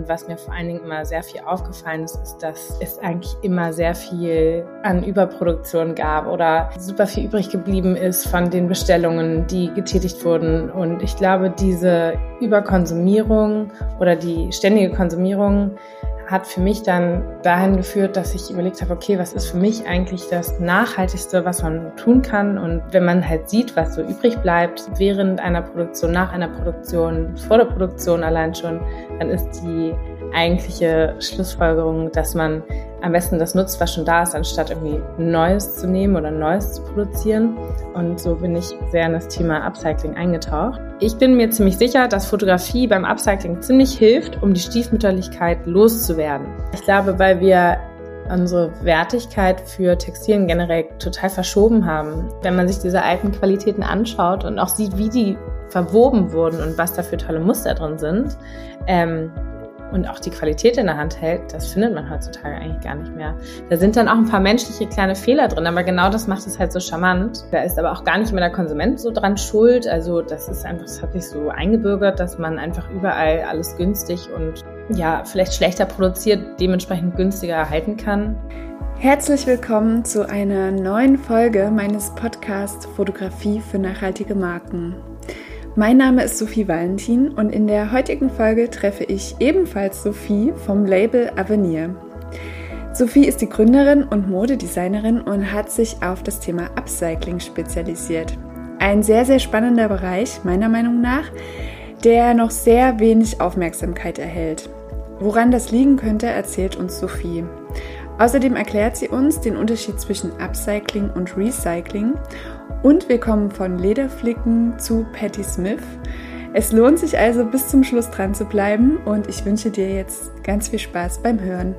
Und was mir vor allen Dingen immer sehr viel aufgefallen ist, ist, dass es eigentlich immer sehr viel an Überproduktion gab oder super viel übrig geblieben ist von den Bestellungen, die getätigt wurden. Und ich glaube, diese Überkonsumierung oder die ständige Konsumierung hat für mich dann dahin geführt, dass ich überlegt habe, okay, was ist für mich eigentlich das Nachhaltigste, was man tun kann? Und wenn man halt sieht, was so übrig bleibt während einer Produktion, nach einer Produktion, vor der Produktion allein schon, dann ist die eigentliche Schlussfolgerung, dass man am besten das nutzt, was schon da ist, anstatt irgendwie Neues zu nehmen oder Neues zu produzieren. Und so bin ich sehr in das Thema Upcycling eingetaucht. Ich bin mir ziemlich sicher, dass Fotografie beim Upcycling ziemlich hilft, um die Stiefmütterlichkeit loszuwerden. Ich glaube, weil wir unsere Wertigkeit für Textilien generell total verschoben haben. Wenn man sich diese alten Qualitäten anschaut und auch sieht, wie die verwoben wurden und was da für tolle Muster drin sind, ähm, und auch die Qualität in der Hand hält, das findet man heutzutage eigentlich gar nicht mehr. Da sind dann auch ein paar menschliche kleine Fehler drin, aber genau das macht es halt so charmant. Da ist aber auch gar nicht mehr der Konsument so dran schuld. Also das ist einfach, das hat sich so eingebürgert, dass man einfach überall alles günstig und ja, vielleicht schlechter produziert, dementsprechend günstiger erhalten kann. Herzlich willkommen zu einer neuen Folge meines Podcasts Fotografie für nachhaltige Marken. Mein Name ist Sophie Valentin und in der heutigen Folge treffe ich ebenfalls Sophie vom Label Avenir. Sophie ist die Gründerin und Modedesignerin und hat sich auf das Thema Upcycling spezialisiert. Ein sehr, sehr spannender Bereich, meiner Meinung nach, der noch sehr wenig Aufmerksamkeit erhält. Woran das liegen könnte, erzählt uns Sophie. Außerdem erklärt sie uns den Unterschied zwischen Upcycling und Recycling und wir kommen von Lederflicken zu Patti Smith. Es lohnt sich also bis zum Schluss dran zu bleiben und ich wünsche dir jetzt ganz viel Spaß beim Hören.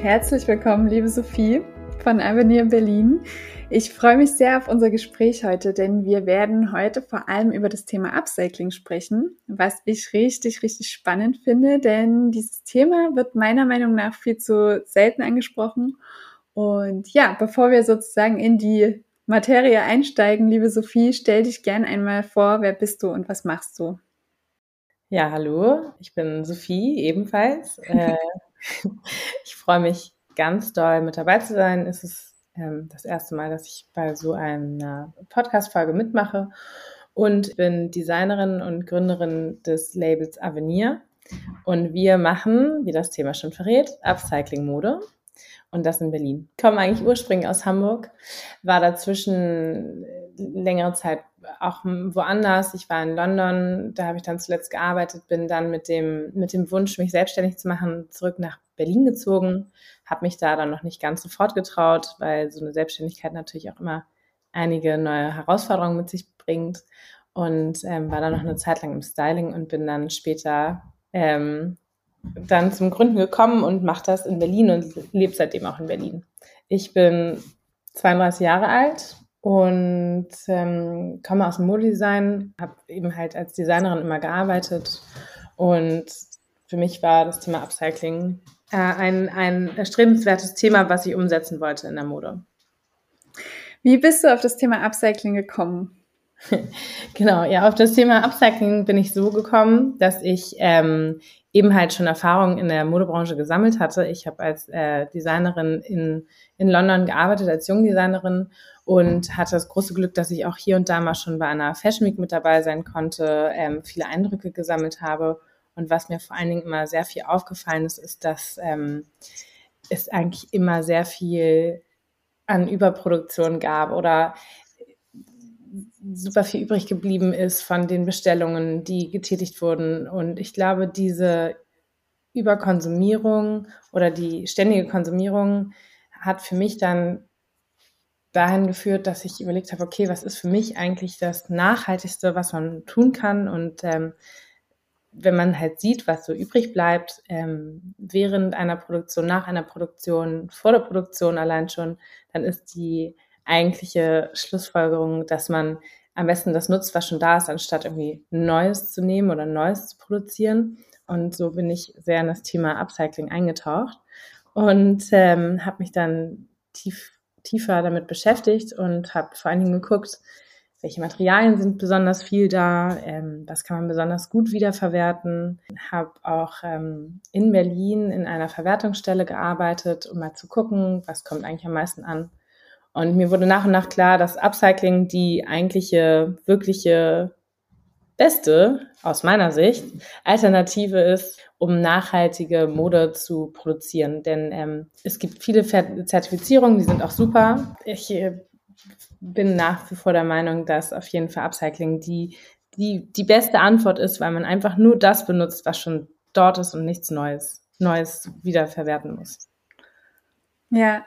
Herzlich willkommen, liebe Sophie von Avenir Berlin. Ich freue mich sehr auf unser Gespräch heute, denn wir werden heute vor allem über das Thema Upcycling sprechen, was ich richtig, richtig spannend finde, denn dieses Thema wird meiner Meinung nach viel zu selten angesprochen und ja, bevor wir sozusagen in die Materie einsteigen, liebe Sophie, stell dich gern einmal vor, wer bist du und was machst du? Ja, hallo, ich bin Sophie ebenfalls. Äh, ich freue mich ganz doll mit dabei zu sein. Es ist ähm, das erste Mal, dass ich bei so einer Podcast-Folge mitmache und bin Designerin und Gründerin des Labels Avenir. Und wir machen, wie das Thema schon verrät, Upcycling-Mode und das in Berlin. Komme eigentlich ursprünglich aus Hamburg, war dazwischen längere Zeit auch woanders. Ich war in London, da habe ich dann zuletzt gearbeitet, bin dann mit dem, mit dem Wunsch, mich selbstständig zu machen, zurück nach Berlin gezogen, habe mich da dann noch nicht ganz sofort getraut, weil so eine Selbstständigkeit natürlich auch immer einige neue Herausforderungen mit sich bringt und ähm, war dann noch eine Zeit lang im Styling und bin dann später ähm, dann zum Gründen gekommen und mache das in Berlin und lebe seitdem auch in Berlin. Ich bin 32 Jahre alt und ähm, komme aus dem Modedesign, habe eben halt als Designerin immer gearbeitet und für mich war das Thema Upcycling äh, ein, ein erstrebenswertes Thema, was ich umsetzen wollte in der Mode. Wie bist du auf das Thema Upcycling gekommen? genau, ja, auf das Thema Upcycling bin ich so gekommen, dass ich ähm, eben halt schon Erfahrungen in der Modebranche gesammelt hatte. Ich habe als äh, Designerin in, in London gearbeitet, als Jungdesignerin und hatte das große Glück, dass ich auch hier und da mal schon bei einer Fashion Week mit dabei sein konnte, ähm, viele Eindrücke gesammelt habe. Und was mir vor allen Dingen immer sehr viel aufgefallen ist, ist, dass ähm, es eigentlich immer sehr viel an Überproduktion gab oder super viel übrig geblieben ist von den Bestellungen, die getätigt wurden. Und ich glaube, diese Überkonsumierung oder die ständige Konsumierung hat für mich dann dahin geführt, dass ich überlegt habe, okay, was ist für mich eigentlich das Nachhaltigste, was man tun kann? Und ähm, wenn man halt sieht, was so übrig bleibt, ähm, während einer Produktion, nach einer Produktion, vor der Produktion allein schon, dann ist die eigentliche Schlussfolgerung, dass man am besten das nutzt, was schon da ist, anstatt irgendwie Neues zu nehmen oder Neues zu produzieren. Und so bin ich sehr in das Thema Upcycling eingetaucht und ähm, habe mich dann tief, tiefer damit beschäftigt und habe vor allen Dingen geguckt, welche Materialien sind besonders viel da, ähm, was kann man besonders gut wiederverwerten. Habe auch ähm, in Berlin in einer Verwertungsstelle gearbeitet, um mal zu gucken, was kommt eigentlich am meisten an. Und mir wurde nach und nach klar, dass Upcycling die eigentliche, wirkliche beste, aus meiner Sicht, Alternative ist, um nachhaltige Mode zu produzieren. Denn ähm, es gibt viele Zertifizierungen, die sind auch super. Ich äh, bin nach wie vor der Meinung, dass auf jeden Fall Upcycling die, die, die beste Antwort ist, weil man einfach nur das benutzt, was schon dort ist und nichts Neues, Neues wiederverwerten muss. Ja,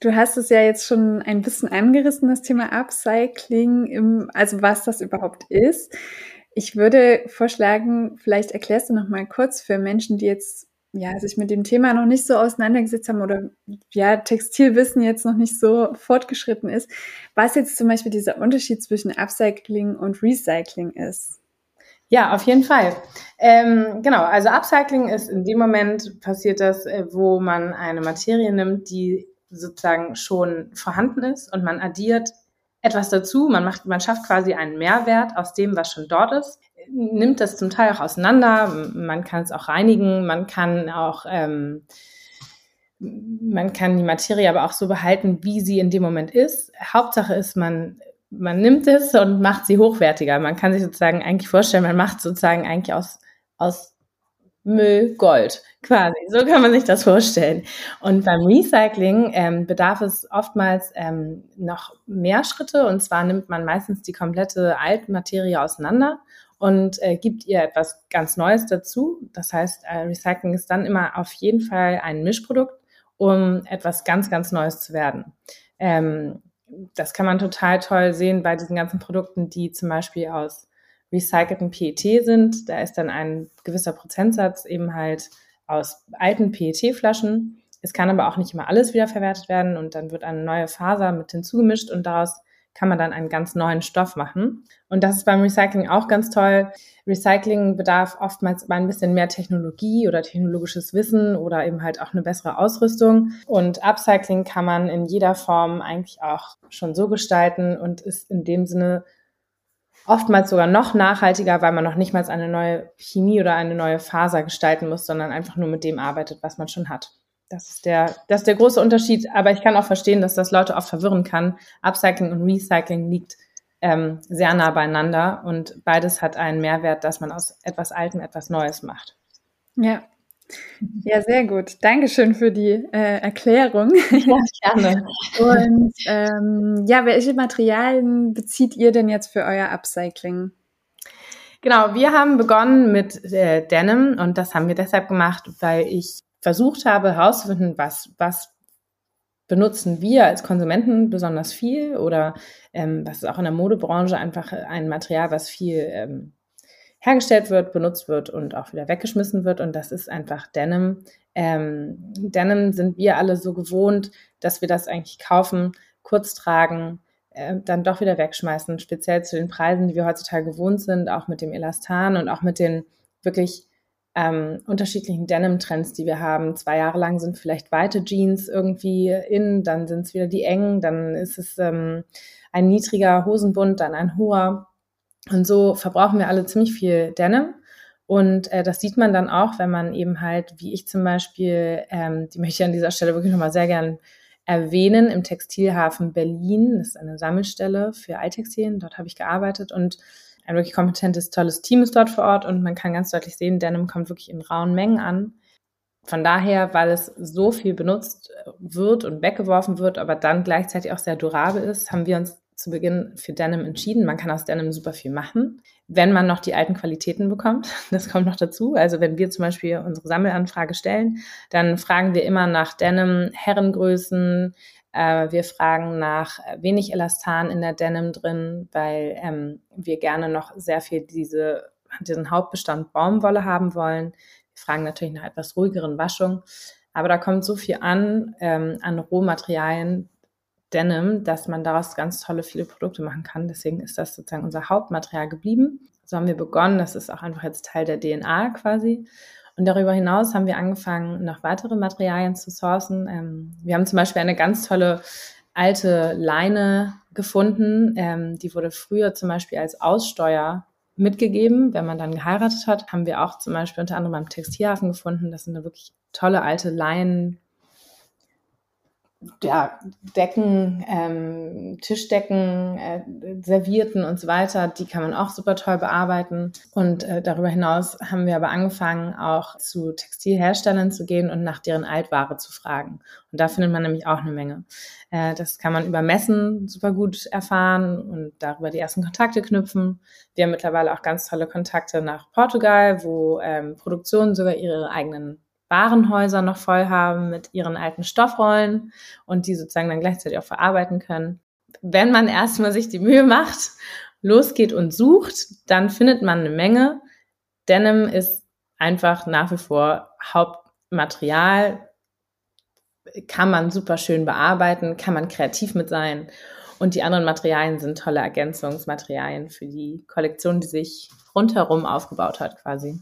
du hast es ja jetzt schon ein bisschen angerissen, das Thema Upcycling, im, also was das überhaupt ist. Ich würde vorschlagen, vielleicht erklärst du noch mal kurz für Menschen, die jetzt ja, sich mit dem Thema noch nicht so auseinandergesetzt haben oder ja, Textilwissen jetzt noch nicht so fortgeschritten ist, was jetzt zum Beispiel dieser Unterschied zwischen Upcycling und Recycling ist. Ja, auf jeden Fall. Ähm, genau, also Upcycling ist in dem Moment passiert das, äh, wo man eine Materie nimmt, die sozusagen schon vorhanden ist und man addiert etwas dazu. Man macht, man schafft quasi einen Mehrwert aus dem, was schon dort ist, nimmt das zum Teil auch auseinander. Man kann es auch reinigen, man kann auch, ähm, man kann die Materie aber auch so behalten, wie sie in dem Moment ist. Hauptsache ist, man man nimmt es und macht sie hochwertiger. Man kann sich sozusagen eigentlich vorstellen, man macht sozusagen eigentlich aus, aus Müll Gold, quasi. So kann man sich das vorstellen. Und beim Recycling ähm, bedarf es oftmals ähm, noch mehr Schritte. Und zwar nimmt man meistens die komplette Altmaterie auseinander und äh, gibt ihr etwas ganz Neues dazu. Das heißt, äh, Recycling ist dann immer auf jeden Fall ein Mischprodukt, um etwas ganz, ganz Neues zu werden. Ähm, das kann man total toll sehen bei diesen ganzen Produkten, die zum Beispiel aus recycelten PET sind. Da ist dann ein gewisser Prozentsatz eben halt aus alten PET-Flaschen. Es kann aber auch nicht immer alles wiederverwertet werden und dann wird eine neue Faser mit hinzugemischt und daraus kann man dann einen ganz neuen Stoff machen. Und das ist beim Recycling auch ganz toll. Recycling bedarf oftmals ein bisschen mehr Technologie oder technologisches Wissen oder eben halt auch eine bessere Ausrüstung. Und Upcycling kann man in jeder Form eigentlich auch schon so gestalten und ist in dem Sinne oftmals sogar noch nachhaltiger, weil man noch nicht mal eine neue Chemie oder eine neue Faser gestalten muss, sondern einfach nur mit dem arbeitet, was man schon hat. Das ist der, das ist der große Unterschied. Aber ich kann auch verstehen, dass das Leute oft verwirren kann. Upcycling und Recycling liegt ähm, sehr nah beieinander und beides hat einen Mehrwert, dass man aus etwas Altem etwas Neues macht. Ja. Ja, sehr gut. Dankeschön für die äh, Erklärung. Ja, gerne. Und ähm, ja, welche Materialien bezieht ihr denn jetzt für euer Upcycling? Genau, wir haben begonnen mit äh, Denim und das haben wir deshalb gemacht, weil ich versucht habe herauszufinden, was, was benutzen wir als Konsumenten besonders viel oder ähm, was ist auch in der Modebranche einfach ein Material, was viel ähm, hergestellt wird, benutzt wird und auch wieder weggeschmissen wird. Und das ist einfach Denim. Ähm, Denim sind wir alle so gewohnt, dass wir das eigentlich kaufen, kurz tragen, äh, dann doch wieder wegschmeißen, speziell zu den Preisen, die wir heutzutage gewohnt sind, auch mit dem Elastan und auch mit den wirklich ähm, unterschiedlichen Denim-Trends, die wir haben. Zwei Jahre lang sind vielleicht weite Jeans irgendwie in, dann sind es wieder die engen, dann ist es ähm, ein niedriger Hosenbund, dann ein hoher. Und so verbrauchen wir alle ziemlich viel Denim. Und äh, das sieht man dann auch, wenn man eben halt, wie ich zum Beispiel, ähm, die möchte ich an dieser Stelle wirklich nochmal sehr gern erwähnen, im Textilhafen Berlin. Das ist eine Sammelstelle für Alttextilien. Dort habe ich gearbeitet und ein wirklich kompetentes, tolles Team ist dort vor Ort und man kann ganz deutlich sehen, Denim kommt wirklich in rauen Mengen an. Von daher, weil es so viel benutzt wird und weggeworfen wird, aber dann gleichzeitig auch sehr durabel ist, haben wir uns zu Beginn für Denim entschieden. Man kann aus Denim super viel machen, wenn man noch die alten Qualitäten bekommt. Das kommt noch dazu. Also wenn wir zum Beispiel unsere Sammelanfrage stellen, dann fragen wir immer nach Denim, Herrengrößen, äh, wir fragen nach wenig Elastan in der Denim drin, weil ähm, wir gerne noch sehr viel diese, diesen Hauptbestand Baumwolle haben wollen. Wir fragen natürlich nach etwas ruhigeren Waschung. Aber da kommt so viel an, ähm, an Rohmaterialien, Denim, dass man daraus ganz tolle viele Produkte machen kann. Deswegen ist das sozusagen unser Hauptmaterial geblieben. So haben wir begonnen. Das ist auch einfach jetzt Teil der DNA quasi. Und darüber hinaus haben wir angefangen, noch weitere Materialien zu sourcen. Ähm, wir haben zum Beispiel eine ganz tolle alte Leine gefunden. Ähm, die wurde früher zum Beispiel als Aussteuer mitgegeben. Wenn man dann geheiratet hat, haben wir auch zum Beispiel unter anderem beim Textilhafen gefunden. Das sind da wirklich tolle alte Leinen, ja, Decken, ähm, Tischdecken, äh, Servierten und so weiter, die kann man auch super toll bearbeiten. Und äh, darüber hinaus haben wir aber angefangen, auch zu Textilherstellern zu gehen und nach deren Altware zu fragen. Und da findet man nämlich auch eine Menge. Äh, das kann man über Messen super gut erfahren und darüber die ersten Kontakte knüpfen. Wir haben mittlerweile auch ganz tolle Kontakte nach Portugal, wo ähm, Produktionen sogar ihre eigenen Warenhäuser noch voll haben mit ihren alten Stoffrollen und die sozusagen dann gleichzeitig auch verarbeiten können. Wenn man erstmal sich die Mühe macht, losgeht und sucht, dann findet man eine Menge. Denim ist einfach nach wie vor Hauptmaterial, kann man super schön bearbeiten, kann man kreativ mit sein. Und die anderen Materialien sind tolle Ergänzungsmaterialien für die Kollektion, die sich rundherum aufgebaut hat quasi.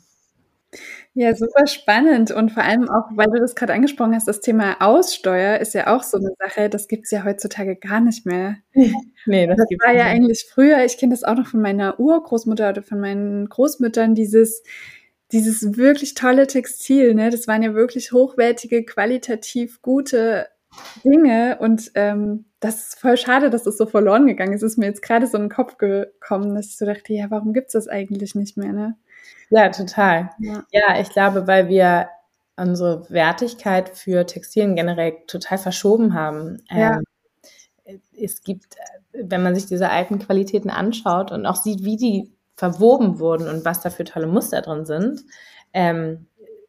Ja, super spannend und vor allem auch, weil du das gerade angesprochen hast, das Thema Aussteuer ist ja auch so eine Sache, das gibt es ja heutzutage gar nicht mehr. Nee, das, das war ja nicht. eigentlich früher, ich kenne das auch noch von meiner Urgroßmutter oder von meinen Großmüttern, dieses, dieses wirklich tolle Textil, ne? Das waren ja wirklich hochwertige, qualitativ gute Dinge und ähm, das ist voll schade, dass das so verloren gegangen ist. Es ist mir jetzt gerade so in den Kopf gekommen, dass ich so dachte, ja, warum gibt es das eigentlich nicht mehr, ne? Ja, total. Ja. ja, ich glaube, weil wir unsere Wertigkeit für Textilien generell total verschoben haben. Ja. Ähm, es gibt, wenn man sich diese alten Qualitäten anschaut und auch sieht, wie die verwoben wurden und was da für tolle Muster drin sind, ähm,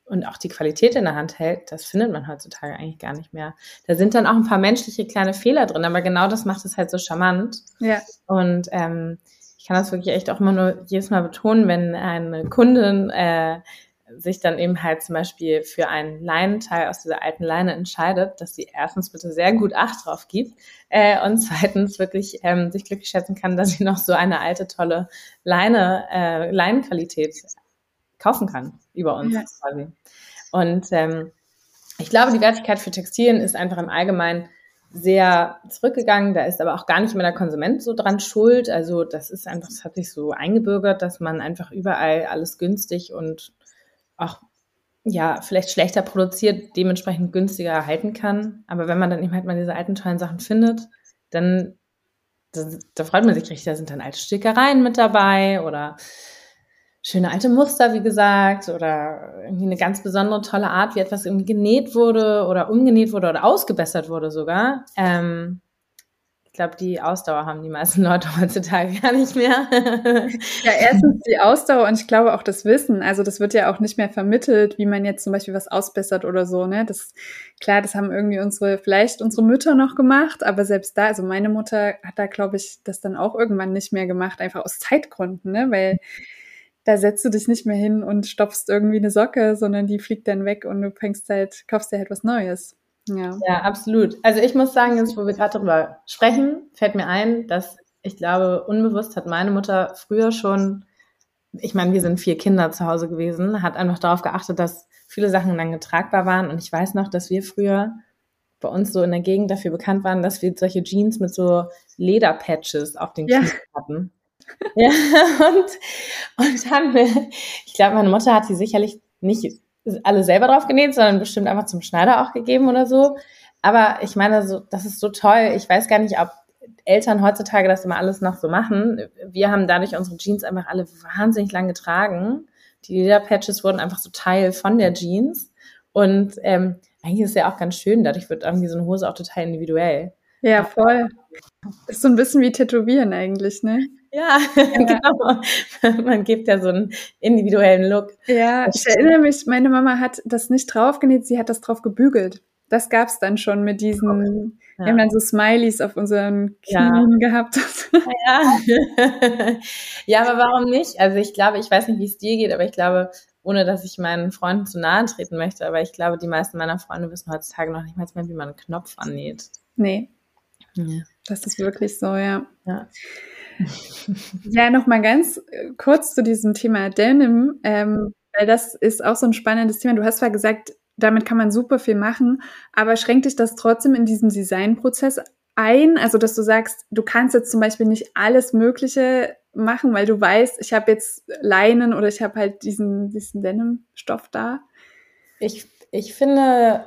und auch die Qualität in der Hand hält, das findet man heutzutage eigentlich gar nicht mehr. Da sind dann auch ein paar menschliche kleine Fehler drin, aber genau das macht es halt so charmant. Ja. Und ähm, kann das wirklich echt auch immer nur jedes Mal betonen, wenn eine Kundin äh, sich dann eben halt zum Beispiel für einen Leinenteil aus dieser alten Leine entscheidet, dass sie erstens bitte sehr gut Acht drauf gibt äh, und zweitens wirklich ähm, sich glücklich schätzen kann, dass sie noch so eine alte, tolle Leine, äh, Leinenqualität kaufen kann über uns ja. quasi. Und ähm, ich glaube, die Wertigkeit für Textilien ist einfach im Allgemeinen sehr zurückgegangen. Da ist aber auch gar nicht mehr der Konsument so dran schuld. Also das ist einfach, das hat sich so eingebürgert, dass man einfach überall alles günstig und auch ja, vielleicht schlechter produziert, dementsprechend günstiger erhalten kann. Aber wenn man dann eben halt mal diese alten tollen Sachen findet, dann da, da freut man sich richtig, da sind dann alte Stickereien mit dabei oder schöne alte Muster, wie gesagt, oder irgendwie eine ganz besondere tolle Art, wie etwas irgendwie genäht wurde oder umgenäht wurde oder ausgebessert wurde sogar. Ähm, ich glaube, die Ausdauer haben die meisten Leute heutzutage gar nicht mehr. ja, erstens die Ausdauer und ich glaube auch das Wissen. Also das wird ja auch nicht mehr vermittelt, wie man jetzt zum Beispiel was ausbessert oder so. Ne, das klar, das haben irgendwie unsere vielleicht unsere Mütter noch gemacht, aber selbst da, also meine Mutter hat da glaube ich das dann auch irgendwann nicht mehr gemacht, einfach aus Zeitgründen, ne, weil da setzt du dich nicht mehr hin und stopfst irgendwie eine Socke, sondern die fliegt dann weg und du fängst halt, kaufst dir halt was Neues. Ja. ja, absolut. Also ich muss sagen, jetzt wo wir gerade darüber sprechen, fällt mir ein, dass ich glaube, unbewusst hat meine Mutter früher schon, ich meine, wir sind vier Kinder zu Hause gewesen, hat einfach darauf geachtet, dass viele Sachen dann getragbar waren. Und ich weiß noch, dass wir früher bei uns so in der Gegend dafür bekannt waren, dass wir solche Jeans mit so Lederpatches auf den Knien ja. hatten. Ja, und, und haben wir, ich glaube, meine Mutter hat die sicherlich nicht alle selber drauf genäht, sondern bestimmt einfach zum Schneider auch gegeben oder so. Aber ich meine, so, das ist so toll. Ich weiß gar nicht, ob Eltern heutzutage das immer alles noch so machen. Wir haben dadurch unsere Jeans einfach alle wahnsinnig lang getragen. Die Lederpatches wurden einfach so Teil von der Jeans. Und ähm, eigentlich ist es ja auch ganz schön. Dadurch wird irgendwie so eine Hose auch total individuell. Ja, voll. Ist so ein bisschen wie Tätowieren eigentlich, ne? Ja, genau. Man gibt ja so einen individuellen Look. Ja, ich erinnere mich, meine Mama hat das nicht draufgenäht, sie hat das drauf gebügelt. Das gab es dann schon mit diesen, ja. wir haben dann so Smileys auf unseren Knien ja. gehabt. Ja. ja, aber warum nicht? Also ich glaube, ich weiß nicht, wie es dir geht, aber ich glaube, ohne dass ich meinen Freunden zu nahe treten möchte, aber ich glaube, die meisten meiner Freunde wissen heutzutage noch nicht mal mehr, wie man einen Knopf annäht. Nee. Ja. Das ist wirklich so, ja. Ja. Ja, noch mal ganz äh, kurz zu diesem Thema Denim, ähm, weil das ist auch so ein spannendes Thema. Du hast zwar gesagt, damit kann man super viel machen, aber schränkt dich das trotzdem in diesem Designprozess ein, also dass du sagst, du kannst jetzt zum Beispiel nicht alles Mögliche machen, weil du weißt, ich habe jetzt Leinen oder ich habe halt diesen, diesen Denim-Stoff da? Ich, ich finde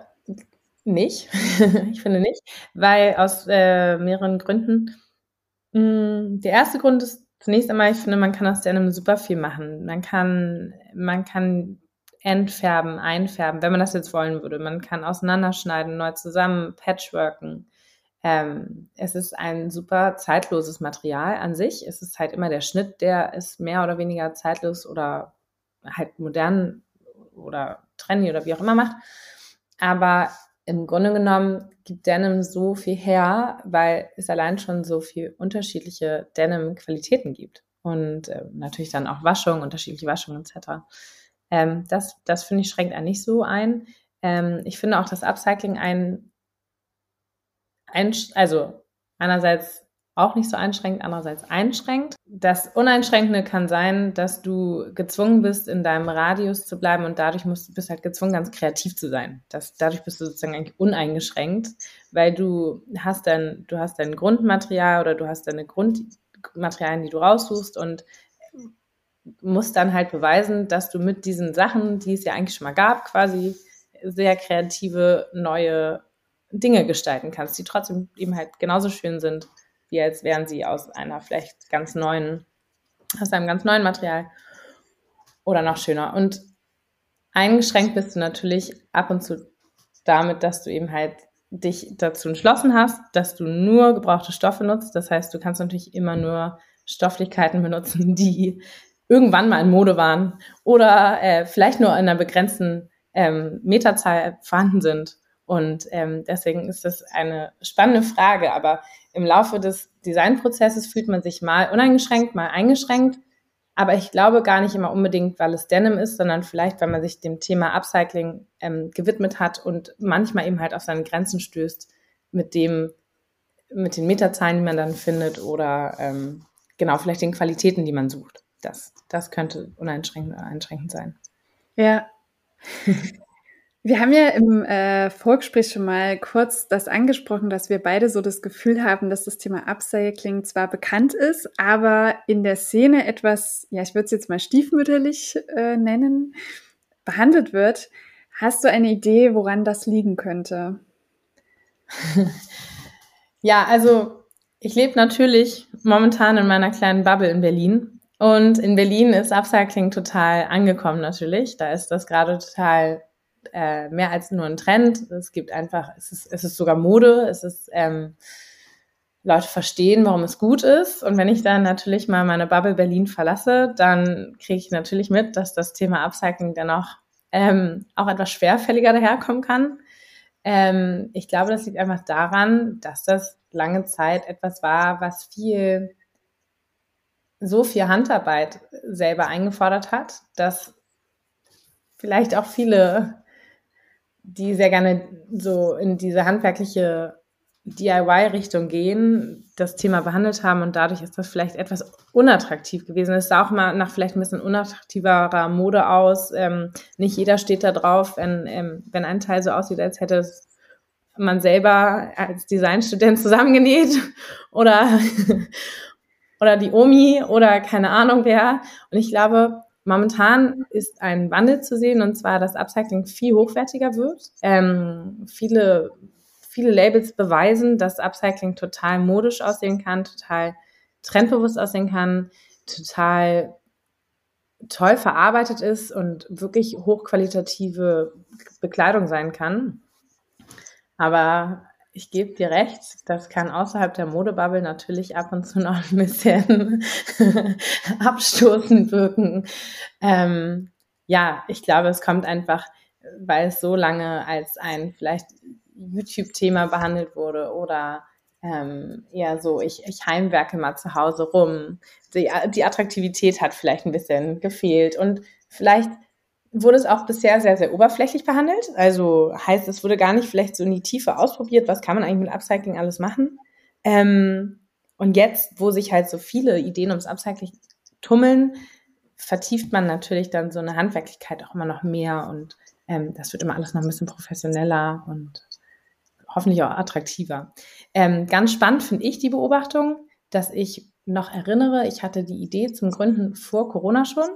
nicht. ich finde nicht, weil aus äh, mehreren Gründen. Mm, der erste Grund ist zunächst einmal, ich finde, man kann aus Denim super viel machen. Man kann, man kann entfärben, einfärben, wenn man das jetzt wollen würde. Man kann auseinanderschneiden, neu zusammen, patchworken. Ähm, es ist ein super zeitloses Material an sich. Es ist halt immer der Schnitt, der ist mehr oder weniger zeitlos oder halt modern oder trendy oder wie auch immer macht. Aber im Grunde genommen gibt Denim so viel her, weil es allein schon so viel unterschiedliche Denim-Qualitäten gibt. Und äh, natürlich dann auch Waschung, unterschiedliche Waschungen etc. Ähm, das das finde ich schränkt einen nicht so ein. Ähm, ich finde auch, dass Upcycling ein, ein also einerseits auch nicht so einschränkt, andererseits einschränkt. Das Uneinschränkende kann sein, dass du gezwungen bist, in deinem Radius zu bleiben und dadurch musst du bist halt gezwungen, ganz kreativ zu sein. Das, dadurch bist du sozusagen eigentlich uneingeschränkt, weil du hast dein, du hast dein Grundmaterial oder du hast deine Grundmaterialien, die du raussuchst und musst dann halt beweisen, dass du mit diesen Sachen, die es ja eigentlich schon mal gab, quasi sehr kreative neue Dinge gestalten kannst, die trotzdem eben halt genauso schön sind wie als wären sie aus einer vielleicht ganz neuen, aus einem ganz neuen Material oder noch schöner. Und eingeschränkt bist du natürlich ab und zu damit, dass du eben halt dich dazu entschlossen hast, dass du nur gebrauchte Stoffe nutzt. Das heißt, du kannst natürlich immer nur Stofflichkeiten benutzen, die irgendwann mal in Mode waren oder äh, vielleicht nur in einer begrenzten ähm, Meterzahl vorhanden sind. Und ähm, deswegen ist das eine spannende Frage. Aber im Laufe des Designprozesses fühlt man sich mal uneingeschränkt, mal eingeschränkt. Aber ich glaube gar nicht immer unbedingt, weil es Denim ist, sondern vielleicht, weil man sich dem Thema Upcycling ähm, gewidmet hat und manchmal eben halt auf seine Grenzen stößt mit dem, mit den Meterzahlen, die man dann findet oder ähm, genau vielleicht den Qualitäten, die man sucht. Das, das könnte uneinschränkend, einschränkend sein. Ja. Wir haben ja im äh, Vorgespräch schon mal kurz das angesprochen, dass wir beide so das Gefühl haben, dass das Thema Upcycling zwar bekannt ist, aber in der Szene etwas, ja, ich würde es jetzt mal stiefmütterlich äh, nennen, behandelt wird. Hast du eine Idee, woran das liegen könnte? Ja, also ich lebe natürlich momentan in meiner kleinen Bubble in Berlin. Und in Berlin ist Upcycling total angekommen natürlich. Da ist das gerade total äh, mehr als nur ein Trend. Es gibt einfach, es ist, es ist sogar Mode, es ist, ähm, Leute verstehen, warum es gut ist. Und wenn ich dann natürlich mal meine Bubble Berlin verlasse, dann kriege ich natürlich mit, dass das Thema Upcycling dennoch ähm, auch etwas schwerfälliger daherkommen kann. Ähm, ich glaube, das liegt einfach daran, dass das lange Zeit etwas war, was viel, so viel Handarbeit selber eingefordert hat, dass vielleicht auch viele die sehr gerne so in diese handwerkliche DIY-Richtung gehen, das Thema behandelt haben und dadurch ist das vielleicht etwas unattraktiv gewesen. Es sah auch mal nach vielleicht ein bisschen unattraktiverer Mode aus. Ähm, nicht jeder steht da drauf, wenn, ähm, wenn ein Teil so aussieht, als hätte es man selber als Designstudent zusammengenäht oder, oder die Omi oder keine Ahnung wer. Und ich glaube, Momentan ist ein Wandel zu sehen, und zwar, dass Upcycling viel hochwertiger wird. Ähm, viele, viele Labels beweisen, dass Upcycling total modisch aussehen kann, total trendbewusst aussehen kann, total toll verarbeitet ist und wirklich hochqualitative Bekleidung sein kann. Aber ich gebe dir recht, das kann außerhalb der Modebubble natürlich ab und zu noch ein bisschen abstoßend wirken. Ähm, ja, ich glaube, es kommt einfach, weil es so lange als ein vielleicht YouTube-Thema behandelt wurde oder ähm, eher so, ich, ich heimwerke mal zu Hause rum. Die, die Attraktivität hat vielleicht ein bisschen gefehlt und vielleicht wurde es auch bisher sehr, sehr oberflächlich behandelt. Also heißt, es wurde gar nicht vielleicht so in die Tiefe ausprobiert, was kann man eigentlich mit Upcycling alles machen. Ähm, und jetzt, wo sich halt so viele Ideen ums Upcycling tummeln, vertieft man natürlich dann so eine Handwerklichkeit auch immer noch mehr und ähm, das wird immer alles noch ein bisschen professioneller und hoffentlich auch attraktiver. Ähm, ganz spannend finde ich die Beobachtung, dass ich noch erinnere, ich hatte die Idee zum Gründen vor Corona schon.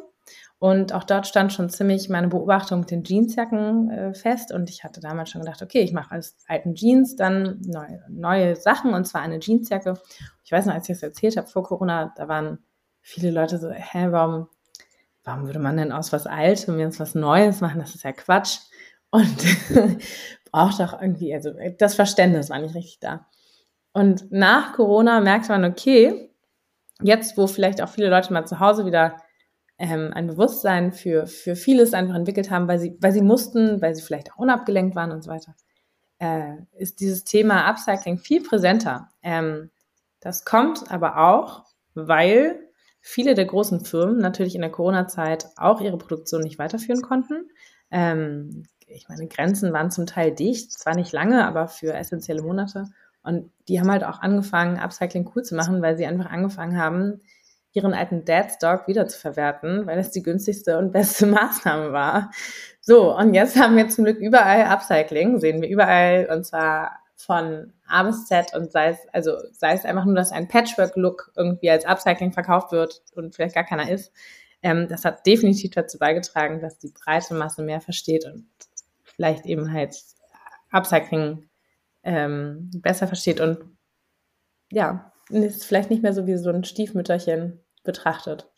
Und auch dort stand schon ziemlich meine Beobachtung mit den Jeansjacken äh, fest. Und ich hatte damals schon gedacht, okay, ich mache als alten Jeans dann neue, neue Sachen und zwar eine Jeansjacke. Ich weiß noch, als ich das erzählt habe vor Corona, da waren viele Leute so, hä, warum, warum würde man denn aus was Altem jetzt was Neues machen? Das ist ja Quatsch. Und braucht auch irgendwie, also das Verständnis war nicht richtig da. Und nach Corona merkte man, okay, jetzt, wo vielleicht auch viele Leute mal zu Hause wieder ähm, ein Bewusstsein für, für vieles einfach entwickelt haben, weil sie, weil sie mussten, weil sie vielleicht auch unabgelenkt waren und so weiter, äh, ist dieses Thema Upcycling viel präsenter. Ähm, das kommt aber auch, weil viele der großen Firmen natürlich in der Corona-Zeit auch ihre Produktion nicht weiterführen konnten. Ähm, ich meine, Grenzen waren zum Teil dicht, zwar nicht lange, aber für essentielle Monate. Und die haben halt auch angefangen, Upcycling cool zu machen, weil sie einfach angefangen haben, ihren alten Dadstock wieder zu verwerten, weil das die günstigste und beste Maßnahme war. So, und jetzt haben wir zum Glück überall Upcycling, sehen wir überall, und zwar von A bis Z und sei es, also sei es einfach nur, dass ein Patchwork-Look irgendwie als Upcycling verkauft wird und vielleicht gar keiner ist. Ähm, das hat definitiv dazu beigetragen, dass die breite Masse mehr versteht und vielleicht eben halt Upcycling ähm, besser versteht und ja, ist vielleicht nicht mehr so wie so ein Stiefmütterchen betrachtet.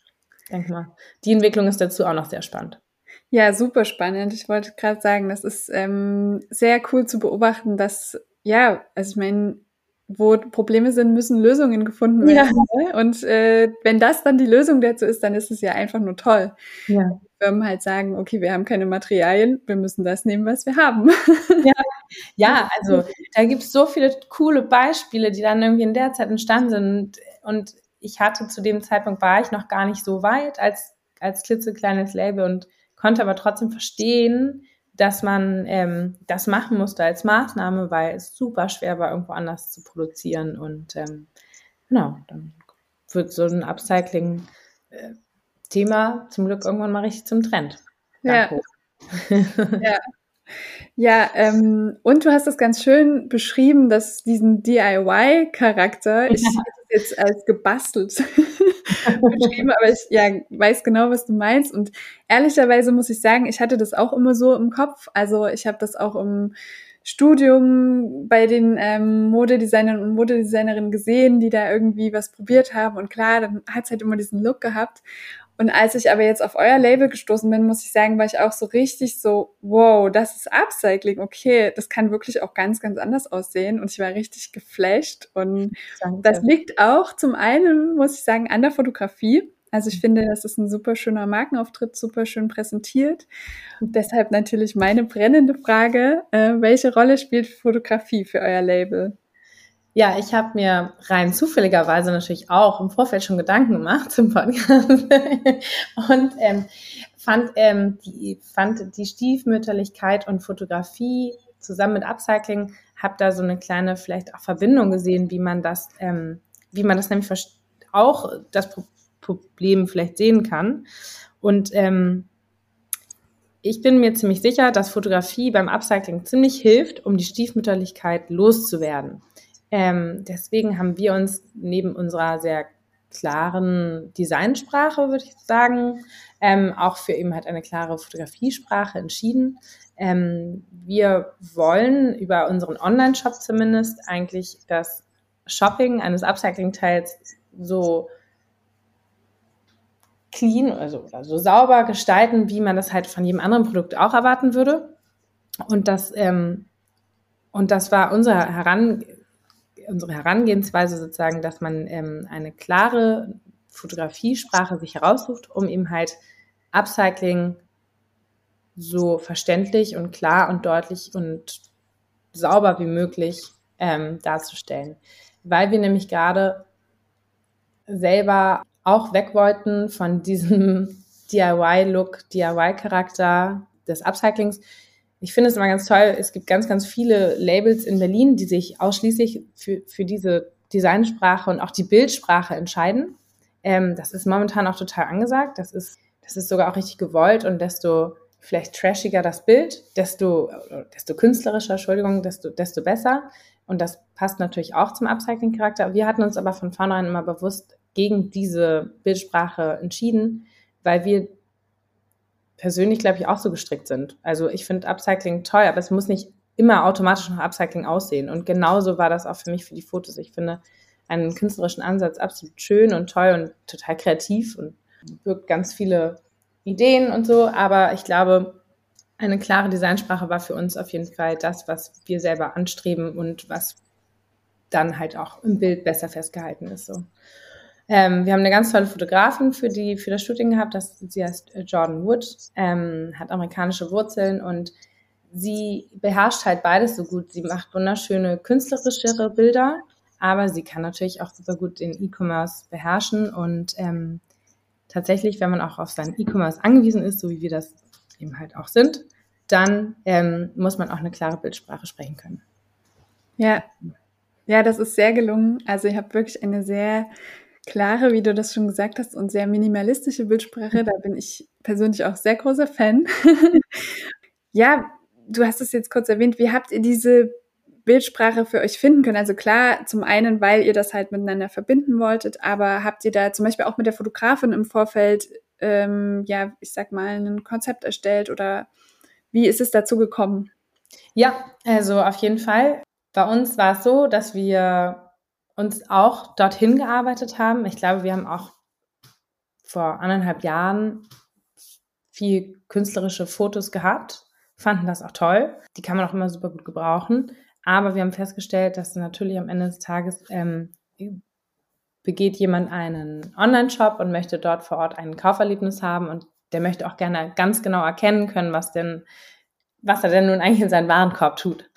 Denk mal. Die Entwicklung ist dazu auch noch sehr spannend. Ja, super spannend. Ich wollte gerade sagen, das ist ähm, sehr cool zu beobachten, dass, ja, also ich meine, wo Probleme sind, müssen Lösungen gefunden werden. Ja. Ne? Und äh, wenn das dann die Lösung dazu ist, dann ist es ja einfach nur toll. Ja. Firmen halt sagen, okay, wir haben keine Materialien, wir müssen das nehmen, was wir haben. Ja, ja also da gibt es so viele coole Beispiele, die dann irgendwie in der Zeit entstanden sind. Und ich hatte zu dem Zeitpunkt, war ich noch gar nicht so weit als, als klitzekleines Label und konnte aber trotzdem verstehen, dass man ähm, das machen musste als Maßnahme, weil es super schwer war, irgendwo anders zu produzieren. Und ähm, genau, dann wird so ein Upcycling-Thema zum Glück irgendwann mal richtig zum Trend. Ja. ja. Ja, ähm, und du hast das ganz schön beschrieben, dass diesen DIY-Charakter, ich jetzt als gebastelt beschrieben, aber ich ja, weiß genau, was du meinst. Und ehrlicherweise muss ich sagen, ich hatte das auch immer so im Kopf. Also ich habe das auch im Studium bei den ähm, Modedesignern und Modedesignerinnen gesehen, die da irgendwie was probiert haben. Und klar, dann hat es halt immer diesen Look gehabt. Und als ich aber jetzt auf euer Label gestoßen bin, muss ich sagen, war ich auch so richtig so, wow, das ist Upcycling. Okay, das kann wirklich auch ganz, ganz anders aussehen. Und ich war richtig geflasht. Und Danke. das liegt auch zum einen, muss ich sagen, an der Fotografie. Also ich finde, das ist ein super schöner Markenauftritt, super schön präsentiert. Und deshalb natürlich meine brennende Frage, äh, welche Rolle spielt Fotografie für euer Label? Ja, ich habe mir rein zufälligerweise natürlich auch im Vorfeld schon Gedanken gemacht zum Podcast und ähm, fand, ähm, die, fand die Stiefmütterlichkeit und Fotografie zusammen mit Upcycling, habe da so eine kleine vielleicht auch Verbindung gesehen, wie man das, ähm, wie man das nämlich auch das Problem vielleicht sehen kann. Und ähm, ich bin mir ziemlich sicher, dass Fotografie beim Upcycling ziemlich hilft, um die Stiefmütterlichkeit loszuwerden. Ähm, deswegen haben wir uns neben unserer sehr klaren Designsprache, würde ich sagen, ähm, auch für eben halt eine klare Fotografiesprache entschieden. Ähm, wir wollen über unseren Online-Shop zumindest eigentlich das Shopping eines Upcycling-Teils so clean, also, also sauber gestalten, wie man das halt von jedem anderen Produkt auch erwarten würde. Und das, ähm, und das war unsere Heran unsere Herangehensweise sozusagen, dass man ähm, eine klare Fotografiesprache sich heraussucht, um eben halt Upcycling so verständlich und klar und deutlich und sauber wie möglich ähm, darzustellen. Weil wir nämlich gerade selber auch weg wollten von diesem DIY-Look, DIY-Charakter des Upcyclings ich finde es immer ganz toll, es gibt ganz, ganz viele Labels in Berlin, die sich ausschließlich für, für diese Designsprache und auch die Bildsprache entscheiden. Ähm, das ist momentan auch total angesagt. Das ist, das ist sogar auch richtig gewollt und desto vielleicht trashiger das Bild, desto, desto künstlerischer, Entschuldigung, desto, desto besser. Und das passt natürlich auch zum Upcycling-Charakter. Wir hatten uns aber von vornherein immer bewusst gegen diese Bildsprache entschieden, weil wir persönlich, glaube ich, auch so gestrickt sind. Also ich finde Upcycling toll, aber es muss nicht immer automatisch nach Upcycling aussehen. Und genauso war das auch für mich für die Fotos. Ich finde einen künstlerischen Ansatz absolut schön und toll und total kreativ und birgt ganz viele Ideen und so. Aber ich glaube, eine klare Designsprache war für uns auf jeden Fall das, was wir selber anstreben und was dann halt auch im Bild besser festgehalten ist. So. Ähm, wir haben eine ganz tolle Fotografin für, die, für das Shooting gehabt, das, sie heißt äh, Jordan Wood, ähm, hat amerikanische Wurzeln und sie beherrscht halt beides so gut. Sie macht wunderschöne künstlerischere Bilder, aber sie kann natürlich auch super gut den E-Commerce beherrschen und ähm, tatsächlich, wenn man auch auf seinen E-Commerce angewiesen ist, so wie wir das eben halt auch sind, dann ähm, muss man auch eine klare Bildsprache sprechen können. Ja, ja, das ist sehr gelungen. Also ihr habt wirklich eine sehr klare, wie du das schon gesagt hast, und sehr minimalistische Bildsprache. Da bin ich persönlich auch sehr großer Fan. ja, du hast es jetzt kurz erwähnt. Wie habt ihr diese Bildsprache für euch finden können? Also klar, zum einen, weil ihr das halt miteinander verbinden wolltet, aber habt ihr da zum Beispiel auch mit der Fotografin im Vorfeld ähm, ja, ich sag mal, ein Konzept erstellt oder wie ist es dazu gekommen? Ja, also auf jeden Fall. Bei uns war es so, dass wir uns auch dorthin gearbeitet haben. Ich glaube, wir haben auch vor anderthalb Jahren viel künstlerische Fotos gehabt, fanden das auch toll. Die kann man auch immer super gut gebrauchen. Aber wir haben festgestellt, dass natürlich am Ende des Tages ähm, begeht jemand einen Online-Shop und möchte dort vor Ort ein Kauferlebnis haben und der möchte auch gerne ganz genau erkennen können, was denn, was er denn nun eigentlich in seinen Warenkorb tut.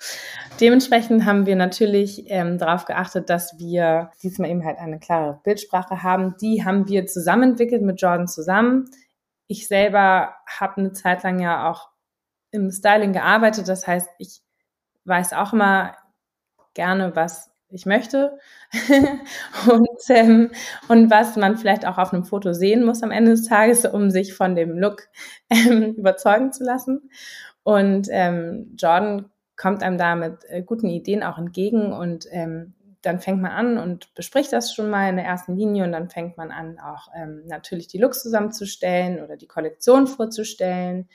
Dementsprechend haben wir natürlich ähm, darauf geachtet, dass wir diesmal eben halt eine klare Bildsprache haben. Die haben wir zusammen entwickelt mit Jordan zusammen. Ich selber habe eine Zeit lang ja auch im Styling gearbeitet. Das heißt, ich weiß auch immer gerne, was ich möchte und, ähm, und was man vielleicht auch auf einem Foto sehen muss am Ende des Tages, um sich von dem Look ähm, überzeugen zu lassen. Und ähm, Jordan kommt einem da mit äh, guten Ideen auch entgegen und ähm, dann fängt man an und bespricht das schon mal in der ersten Linie und dann fängt man an, auch ähm, natürlich die Looks zusammenzustellen oder die Kollektion vorzustellen.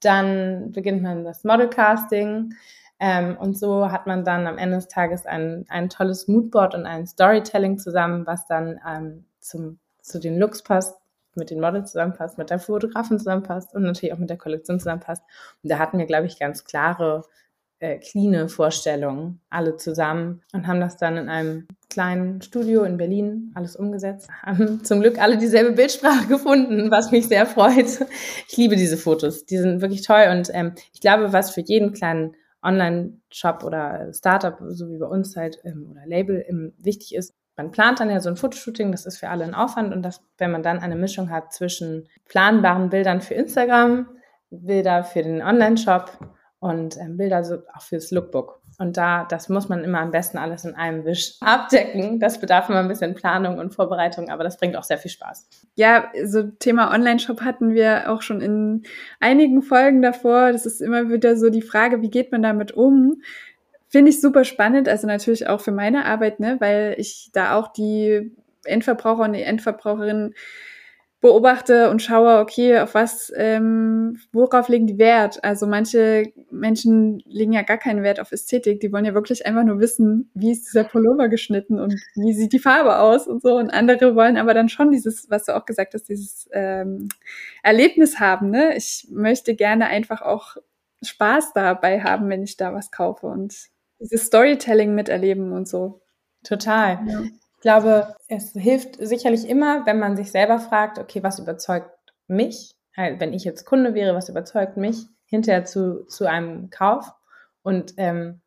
Dann beginnt man das Modelcasting. Ähm, und so hat man dann am Ende des Tages ein, ein tolles Moodboard und ein Storytelling zusammen, was dann ähm, zum, zu den Looks passt, mit den Models zusammenpasst, mit der Fotografin zusammenpasst und natürlich auch mit der Kollektion zusammenpasst. Und da hatten wir, glaube ich, ganz klare, äh, cleane Vorstellungen, alle zusammen und haben das dann in einem kleinen Studio in Berlin alles umgesetzt. Haben zum Glück alle dieselbe Bildsprache gefunden, was mich sehr freut. Ich liebe diese Fotos, die sind wirklich toll und ähm, ich glaube, was für jeden kleinen Online-Shop oder Startup, so wie bei uns halt, ähm, oder Label ähm, wichtig ist. Man plant dann ja so ein Fotoshooting, das ist für alle ein Aufwand und das, wenn man dann eine Mischung hat zwischen planbaren Bildern für Instagram, Bilder für den Online-Shop und ähm, Bilder so auch fürs Lookbook. Und da, das muss man immer am besten alles in einem Wisch abdecken. Das bedarf immer ein bisschen Planung und Vorbereitung, aber das bringt auch sehr viel Spaß. Ja, so Thema Online-Shop hatten wir auch schon in einigen Folgen davor. Das ist immer wieder so die Frage, wie geht man damit um? Finde ich super spannend, also natürlich auch für meine Arbeit, ne, weil ich da auch die Endverbraucher und die Endverbraucherinnen beobachte und schaue, okay, auf was, ähm, worauf legen die Wert? Also manche Menschen legen ja gar keinen Wert auf Ästhetik, die wollen ja wirklich einfach nur wissen, wie ist dieser Pullover geschnitten und wie sieht die Farbe aus und so. Und andere wollen aber dann schon dieses, was du auch gesagt hast, dieses ähm, Erlebnis haben. Ne? Ich möchte gerne einfach auch Spaß dabei haben, wenn ich da was kaufe und dieses Storytelling miterleben und so. Total. Ja glaube, es hilft sicherlich immer, wenn man sich selber fragt, okay, was überzeugt mich? Halt, wenn ich jetzt Kunde wäre, was überzeugt mich hinterher zu, zu einem Kauf? Und ähm,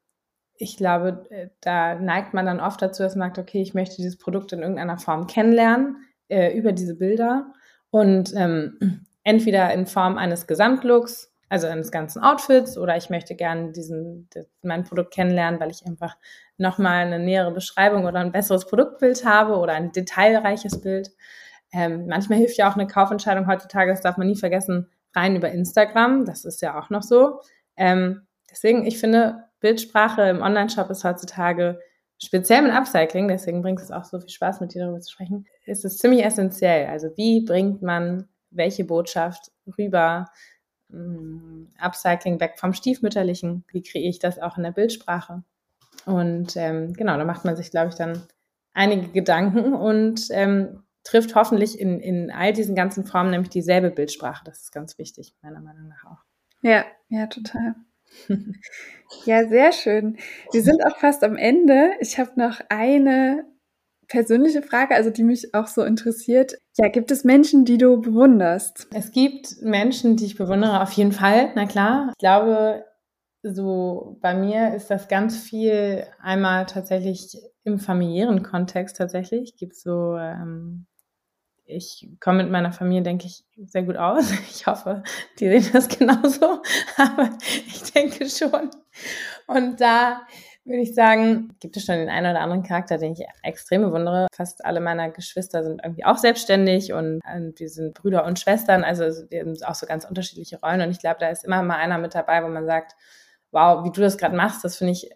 ich glaube, äh, da neigt man dann oft dazu, dass man sagt, okay, ich möchte dieses Produkt in irgendeiner Form kennenlernen äh, über diese Bilder und ähm, entweder in Form eines Gesamtlooks also eines ganzen Outfits oder ich möchte gerne diesen, mein Produkt kennenlernen, weil ich einfach nochmal eine nähere Beschreibung oder ein besseres Produktbild habe oder ein detailreiches Bild. Ähm, manchmal hilft ja auch eine Kaufentscheidung heutzutage, das darf man nie vergessen, rein über Instagram. Das ist ja auch noch so. Ähm, deswegen, ich finde, Bildsprache im Online-Shop ist heutzutage speziell mit Upcycling, deswegen bringt es auch so viel Spaß, mit dir darüber zu sprechen, ist es ziemlich essentiell. Also wie bringt man welche Botschaft rüber? Mm, Upcycling weg vom Stiefmütterlichen. Wie kriege ich das auch in der Bildsprache? Und ähm, genau, da macht man sich, glaube ich, dann einige Gedanken und ähm, trifft hoffentlich in, in all diesen ganzen Formen nämlich dieselbe Bildsprache. Das ist ganz wichtig, meiner Meinung nach auch. Ja, ja, total. ja, sehr schön. Wir sind auch fast am Ende. Ich habe noch eine persönliche Frage, also die mich auch so interessiert. Ja, gibt es Menschen, die du bewunderst? Es gibt Menschen, die ich bewundere, auf jeden Fall, na klar. Ich glaube, so bei mir ist das ganz viel einmal tatsächlich im familiären Kontext tatsächlich. Gibt so ähm, ich komme mit meiner Familie, denke ich, sehr gut aus. Ich hoffe, die sehen das genauso, aber ich denke schon. Und da würde ich sagen, gibt es schon den einen oder anderen Charakter, den ich extrem bewundere. Fast alle meiner Geschwister sind irgendwie auch selbstständig und wir sind Brüder und Schwestern, also wir haben auch so ganz unterschiedliche Rollen. Und ich glaube, da ist immer mal einer mit dabei, wo man sagt, wow, wie du das gerade machst, das finde ich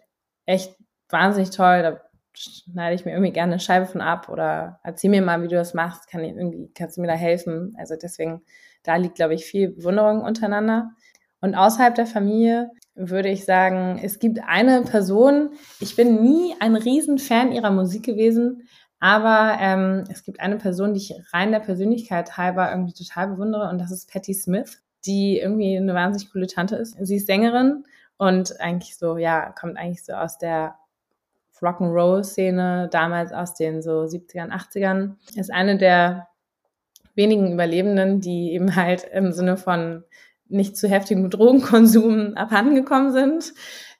echt wahnsinnig toll. Da schneide ich mir irgendwie gerne eine Scheibe von ab oder erzähl mir mal, wie du das machst, kann ich irgendwie, kannst du mir da helfen? Also deswegen, da liegt, glaube ich, viel Bewunderung untereinander. Und außerhalb der Familie würde ich sagen, es gibt eine Person, ich bin nie ein Riesenfan ihrer Musik gewesen, aber ähm, es gibt eine Person, die ich rein der Persönlichkeit halber irgendwie total bewundere und das ist Patti Smith, die irgendwie eine wahnsinnig coole Tante ist. Sie ist Sängerin und eigentlich so, ja, kommt eigentlich so aus der Rock'n'Roll-Szene, damals aus den so 70ern, 80ern, ist eine der wenigen Überlebenden, die eben halt im Sinne von nicht zu heftigem Drogenkonsum abhandengekommen sind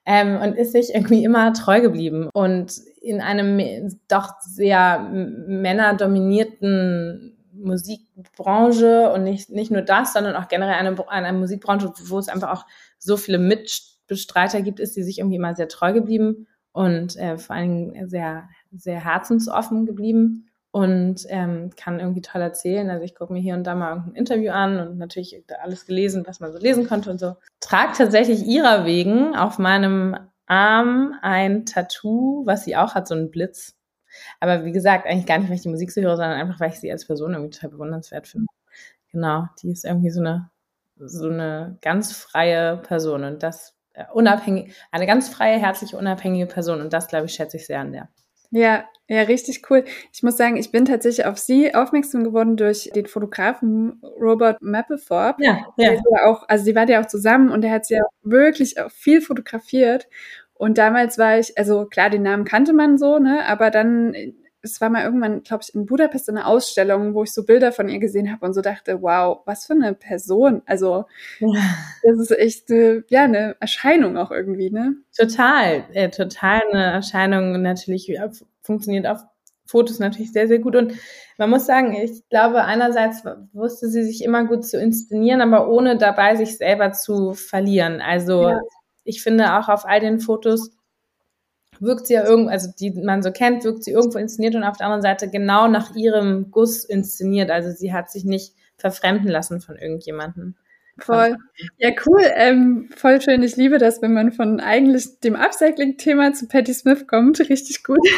ähm, und ist sich irgendwie immer treu geblieben. Und in einem doch sehr männerdominierten Musikbranche und nicht, nicht nur das, sondern auch generell eine, eine Musikbranche, wo es einfach auch so viele Mitbestreiter gibt, ist sie sich irgendwie immer sehr treu geblieben und äh, vor allen Dingen sehr, sehr herzensoffen geblieben und ähm, kann irgendwie toll erzählen. Also ich gucke mir hier und da mal irgendein Interview an und natürlich alles gelesen, was man so lesen konnte und so. Trag tatsächlich ihrer wegen auf meinem Arm ein Tattoo, was sie auch hat, so ein Blitz. Aber wie gesagt, eigentlich gar nicht, weil ich die Musik so höre, sondern einfach, weil ich sie als Person irgendwie total bewundernswert finde. Genau, die ist irgendwie so eine, so eine ganz freie Person und das äh, unabhängig, eine ganz freie, herzliche, unabhängige Person. Und das, glaube ich, schätze ich sehr an der. Ja, ja, richtig cool. Ich muss sagen, ich bin tatsächlich auf sie aufmerksam geworden durch den Fotografen Robert Mapplethorpe. Ja, ja. ja auch, also sie war ja auch zusammen und er hat sie ja wirklich auch viel fotografiert. Und damals war ich, also klar, den Namen kannte man so, ne, aber dann es war mal irgendwann, glaube ich, in Budapest eine Ausstellung, wo ich so Bilder von ihr gesehen habe und so dachte, wow, was für eine Person. Also ja. das ist echt ja eine Erscheinung auch irgendwie, ne? Total, äh, total eine Erscheinung. Natürlich ja, funktioniert auf Fotos natürlich sehr, sehr gut. Und man muss sagen, ich glaube, einerseits wusste sie sich immer gut zu inszenieren, aber ohne dabei sich selber zu verlieren. Also ja. ich finde auch auf all den Fotos wirkt sie ja irgendwo, also die man so kennt, wirkt sie irgendwo inszeniert und auf der anderen Seite genau nach ihrem Guss inszeniert. Also sie hat sich nicht verfremden lassen von irgendjemandem. Voll. Ja, cool. Ähm, voll schön. Ich liebe das, wenn man von eigentlich dem Upcycling-Thema zu Patti Smith kommt. Richtig gut.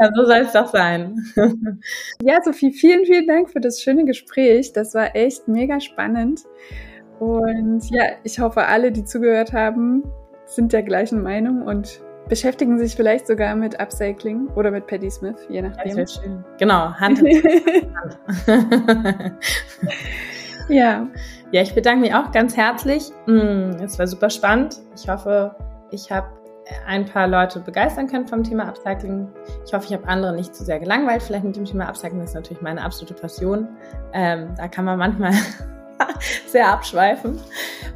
Ja, so soll es doch sein. Ja, Sophie, vielen, vielen Dank für das schöne Gespräch. Das war echt mega spannend. Und ja, ich hoffe, alle, die zugehört haben, sind der gleichen Meinung und beschäftigen sich vielleicht sogar mit Upcycling oder mit Paddy Smith, je nachdem. Das schön. Genau, Hand in Hand. ja. Ja, ich bedanke mich auch ganz herzlich. Mm, es war super spannend. Ich hoffe, ich habe ein paar Leute begeistern können vom Thema Upcycling. Ich hoffe, ich habe andere nicht zu sehr gelangweilt. Vielleicht mit dem Thema Upcycling ist natürlich meine absolute Passion. Ähm, da kann man manchmal sehr abschweifen.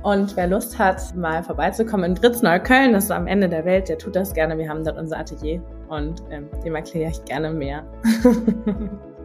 Und wer Lust hat, mal vorbeizukommen in Britz Neukölln, das ist am Ende der Welt, der tut das gerne. Wir haben dort unser Atelier und ähm, dem erkläre ich gerne mehr.